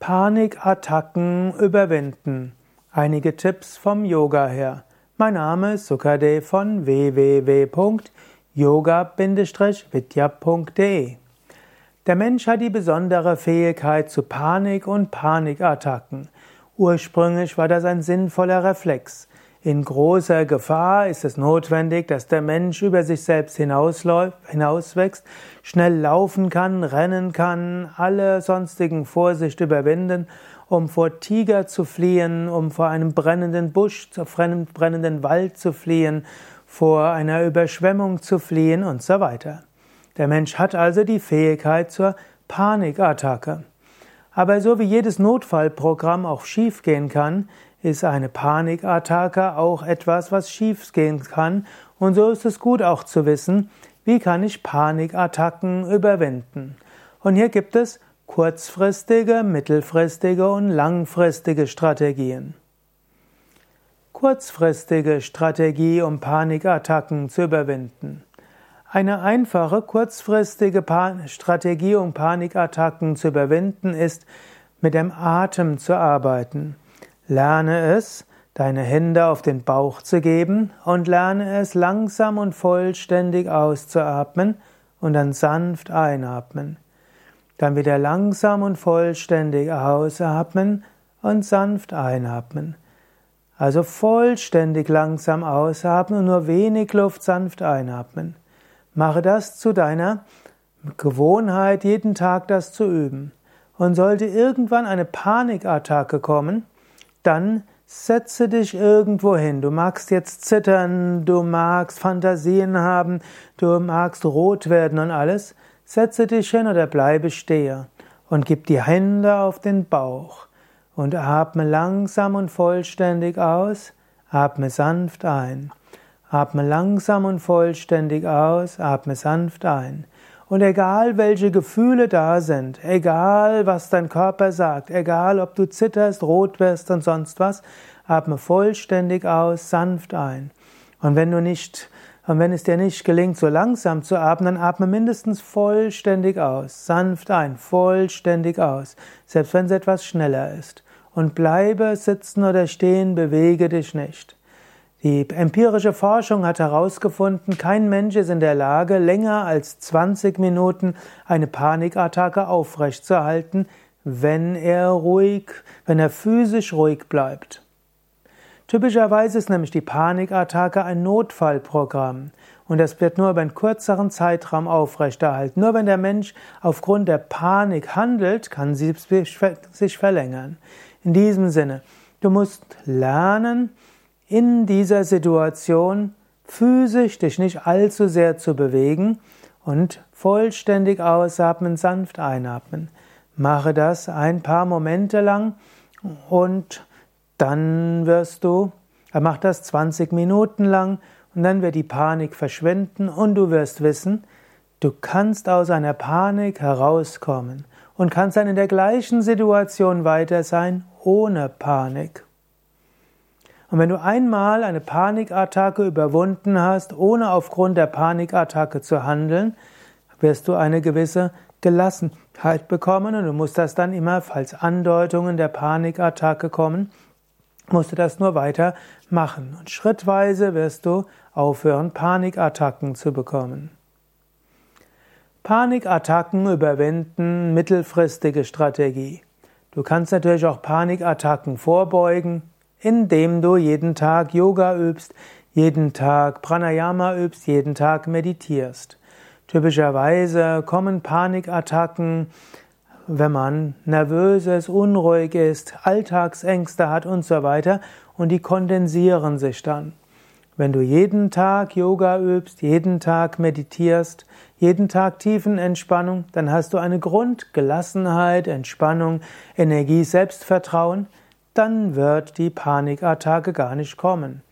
Panikattacken überwinden. Einige Tipps vom Yoga her. Mein Name ist Sukade von www.yoga-vidya.de. Der Mensch hat die besondere Fähigkeit zu Panik und Panikattacken. Ursprünglich war das ein sinnvoller Reflex. In großer Gefahr ist es notwendig, dass der Mensch über sich selbst hinauswächst, schnell laufen kann, rennen kann, alle sonstigen Vorsicht überwinden, um vor Tiger zu fliehen, um vor einem brennenden Busch, vor einem brennenden Wald zu fliehen, vor einer Überschwemmung zu fliehen und so weiter. Der Mensch hat also die Fähigkeit zur Panikattacke. Aber so wie jedes Notfallprogramm auch schiefgehen kann, ist eine Panikattacke auch etwas, was schiefgehen kann. Und so ist es gut auch zu wissen, wie kann ich Panikattacken überwinden. Und hier gibt es kurzfristige, mittelfristige und langfristige Strategien. Kurzfristige Strategie, um Panikattacken zu überwinden. Eine einfache kurzfristige Strategie, um Panikattacken zu überwinden, ist, mit dem Atem zu arbeiten. Lerne es, deine Hände auf den Bauch zu geben und lerne es langsam und vollständig auszuatmen und dann sanft einatmen. Dann wieder langsam und vollständig ausatmen und sanft einatmen. Also vollständig langsam ausatmen und nur wenig Luft sanft einatmen. Mache das zu deiner Gewohnheit, jeden Tag das zu üben. Und sollte irgendwann eine Panikattacke kommen, dann setze dich irgendwo hin. Du magst jetzt zittern, du magst Fantasien haben, du magst rot werden und alles. Setze dich hin oder bleibe stehe und gib die Hände auf den Bauch und atme langsam und vollständig aus, atme sanft ein. Atme langsam und vollständig aus, atme sanft ein. Und egal welche Gefühle da sind, egal was dein Körper sagt, egal ob du zitterst, rot wirst und sonst was, atme vollständig aus, sanft ein. Und wenn du nicht, und wenn es dir nicht gelingt, so langsam zu atmen, dann atme mindestens vollständig aus, sanft ein, vollständig aus, selbst wenn es etwas schneller ist. Und bleibe sitzen oder stehen, bewege dich nicht. Die empirische Forschung hat herausgefunden, kein Mensch ist in der Lage, länger als 20 Minuten eine Panikattacke aufrechtzuerhalten, wenn er ruhig, wenn er physisch ruhig bleibt. Typischerweise ist nämlich die Panikattacke ein Notfallprogramm und das wird nur über einen kürzeren Zeitraum aufrechterhalten. Nur wenn der Mensch aufgrund der Panik handelt, kann sie sich verlängern. In diesem Sinne, du musst lernen, in dieser Situation physisch dich nicht allzu sehr zu bewegen und vollständig ausatmen, sanft einatmen. Mache das ein paar Momente lang und dann wirst du, mach das 20 Minuten lang und dann wird die Panik verschwinden und du wirst wissen, du kannst aus einer Panik herauskommen und kannst dann in der gleichen Situation weiter sein ohne Panik. Und wenn du einmal eine Panikattacke überwunden hast, ohne aufgrund der Panikattacke zu handeln, wirst du eine gewisse Gelassenheit bekommen und du musst das dann immer, falls Andeutungen der Panikattacke kommen, musst du das nur weiter machen. Und schrittweise wirst du aufhören, Panikattacken zu bekommen. Panikattacken überwinden, mittelfristige Strategie. Du kannst natürlich auch Panikattacken vorbeugen, indem du jeden Tag Yoga übst, jeden Tag Pranayama übst, jeden Tag meditierst. Typischerweise kommen Panikattacken, wenn man nervös ist, unruhig ist, Alltagsängste hat und so weiter und die kondensieren sich dann. Wenn du jeden Tag Yoga übst, jeden Tag meditierst, jeden Tag Tiefenentspannung, dann hast du eine Grundgelassenheit, Entspannung, Energie, Selbstvertrauen, dann wird die Panikattacke gar nicht kommen.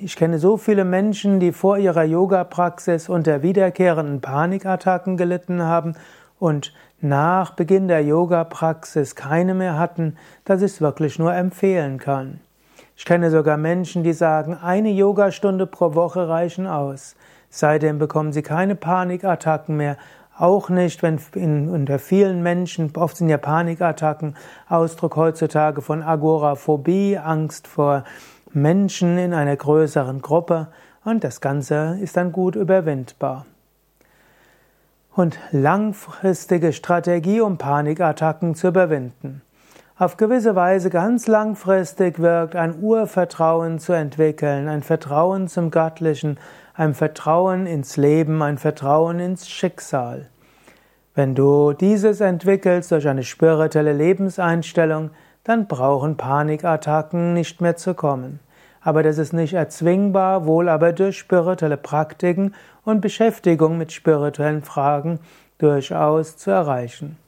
Ich kenne so viele Menschen, die vor ihrer Yoga-Praxis unter wiederkehrenden Panikattacken gelitten haben und nach Beginn der Yoga-Praxis keine mehr hatten, dass ich es wirklich nur empfehlen kann. Ich kenne sogar Menschen, die sagen, eine Yogastunde pro Woche reichen aus. Seitdem bekommen sie keine Panikattacken mehr, Auch nicht, wenn in, unter vielen Menschen, oft sind ja Panikattacken, Ausdruck heutzutage von Agoraphobie, Angst vor Menschen in einer größeren Gruppe und das Ganze ist dann gut überwindbar. Und langfristige Strategie, um Panikattacken zu überwinden. Auf gewisse Weise ganz langfristig wirkt ein Urvertrauen zu entwickeln, ein Vertrauen zum Göttlichen, ein Vertrauen ins Leben, ein Vertrauen ins Schicksal. Wenn du dieses entwickelst durch eine spirituelle Lebenseinstellung, dann brauchen Panikattacken nicht mehr zu kommen. Aber das ist nicht erzwingbar, wohl aber durch spirituelle Praktiken und Beschäftigung mit spirituellen Fragen durchaus zu erreichen.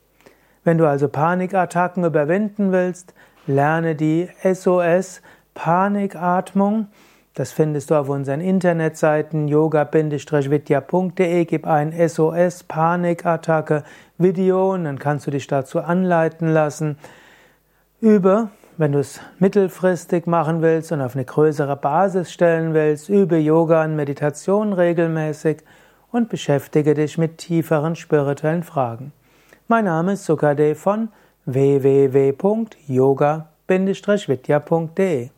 Wenn du also Panikattacken überwinden willst, lerne die SOS Panikatmung. Das findest du auf unseren Internetseiten yoga-vidya.de. Gib ein SOS Panikattacke Video und dann kannst du dich dazu anleiten lassen. Übe, wenn du es mittelfristig machen willst und auf eine größere Basis stellen willst, übe Yoga und Meditation regelmäßig und beschäftige dich mit tieferen spirituellen Fragen. Mein Name ist Sukade von www.yoga-vidya.de